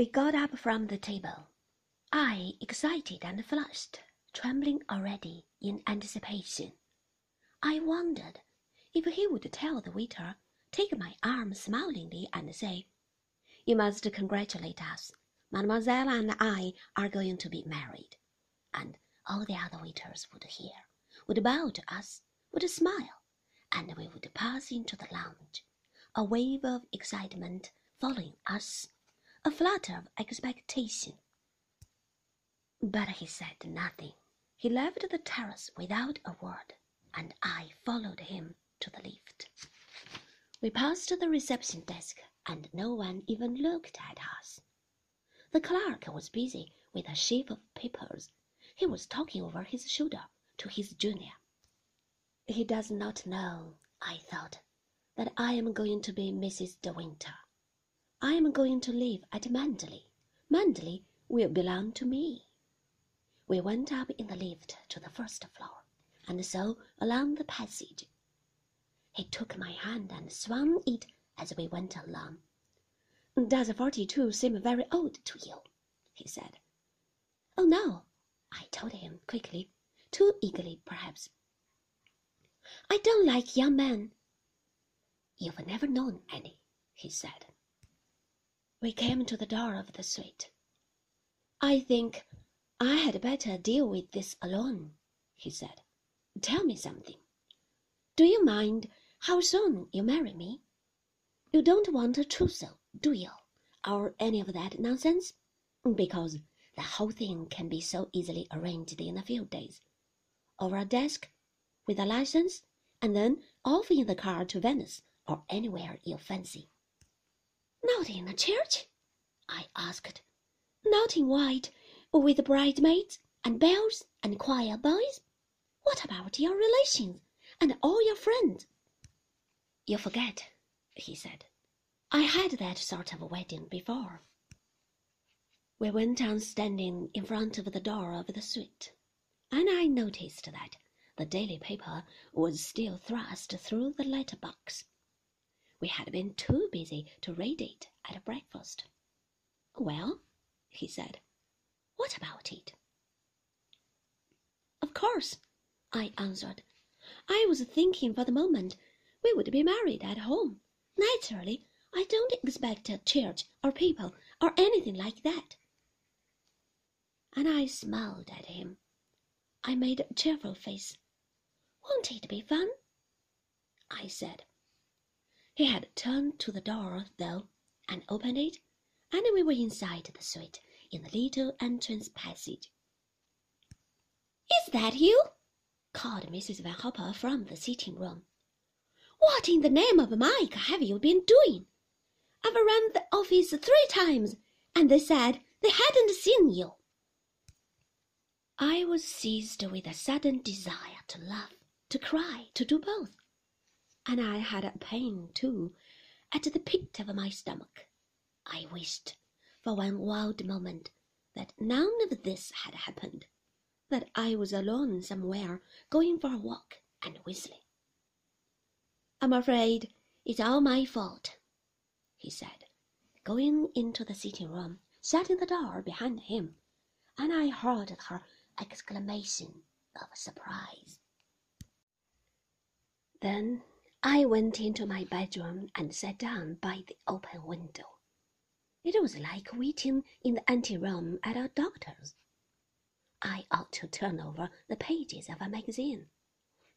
We got up from the table, I excited and flushed, trembling already in anticipation. I wondered if he would tell the waiter, take my arm smilingly, and say, You must congratulate us. Mademoiselle and I are going to be married. And all the other waiters would hear, would bow to us, would smile, and we would pass into the lounge, a wave of excitement following us, a flutter of expectation. But he said nothing. He left the terrace without a word, and I followed him to the lift. We passed the reception desk, and no one even looked at us. The clerk was busy with a sheaf of papers. He was talking over his shoulder to his junior. He does not know, I thought, that I am going to be Mrs. De Winter. I am going to live at Manderley. Manderley will belong to me. We went up in the lift to the first floor, and so along the passage. He took my hand and swung it as we went along. Does forty-two seem very old to you? he said. Oh, no, I told him quickly, too eagerly perhaps. I don't like young men. You've never known any, he said. We came to the door of the suite. I think I had better deal with this alone, he said. Tell me something. Do you mind how soon you marry me? You don't want a trousseau, do you? Or any of that nonsense? Because the whole thing can be so easily arranged in a few days. Over a desk, with a license, and then off in the car to Venice or anywhere you fancy. Not in a church? I asked. Not in white, with the bridesmaids and bells and choir boys? What about your relations and all your friends? You forget, he said. I had that sort of wedding before. We went on standing in front of the door of the suite, and I noticed that the daily paper was still thrust through the letter box. We had been too busy to read it at breakfast. Well, he said, what about it? Of course, I answered. I was thinking for the moment we would be married at home. Naturally, I don't expect a church or people or anything like that. And I smiled at him. I made a cheerful face. Won't it be fun? I said. He had turned to the door, though, and opened it, and we were inside the suite in the little entrance passage. Is that you? called Mrs. Van Hopper from the sitting room. What in the name of Mike have you been doing? I've run the office three times, and they said they hadn't seen you. I was seized with a sudden desire to laugh, to cry, to do both. And I had a pain, too, at the pit of my stomach. I wished for one wild moment that none of this had happened, that I was alone somewhere going for a walk and whistling. I'm afraid it's all my fault, he said, going into the sitting room, shutting the door behind him, and I heard her exclamation of surprise. Then I went into my bedroom and sat down by the open window. It was like waiting in the anteroom at a doctor's. I ought to turn over the pages of a magazine,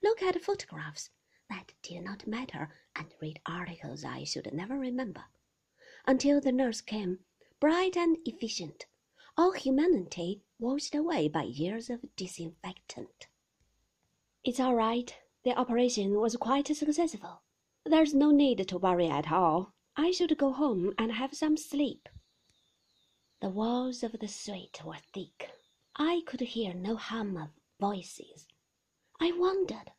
look at photographs that did not matter, and read articles I should never remember, until the nurse came, bright and efficient, all humanity washed away by years of disinfectant. It's all right. The operation was quite successful. There's no need to worry at all. I should go home and have some sleep. The walls of the suite were thick. I could hear no hum of voices. I wondered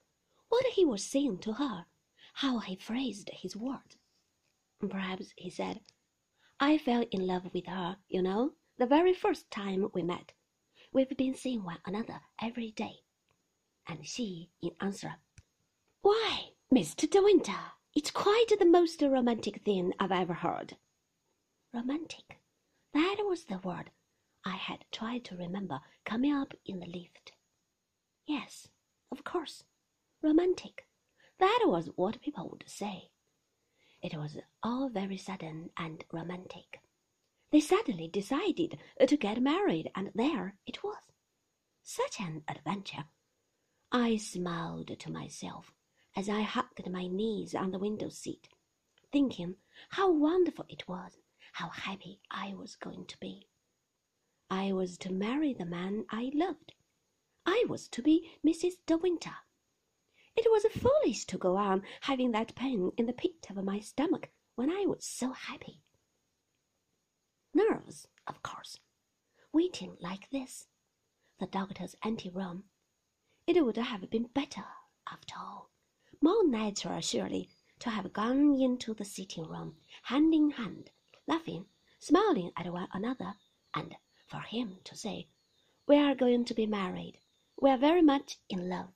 what he was saying to her, how he phrased his words. Perhaps he said, I fell in love with her, you know, the very first time we met. We've been seeing one another every day. And she, in answer, Why, Mr. De Winter, it's quite the most romantic thing I've ever heard. Romantic. That was the word I had tried to remember coming up in the lift. Yes, of course, romantic. That was what people would say. It was all very sudden and romantic. They suddenly decided to get married, and there it was. Such an adventure. I smiled to myself as I hugged my knees on the window seat, thinking how wonderful it was, how happy I was going to be. I was to marry the man I loved. I was to be Mrs. De Winter. It was foolish to go on having that pain in the pit of my stomach when I was so happy. Nerves, of course. Waiting like this, the doctor's anteroom. It would have been better, after all, more natural surely, to have gone into the sitting room, hand in hand, laughing, smiling at one another, and for him to say, We are going to be married. We are very much in love.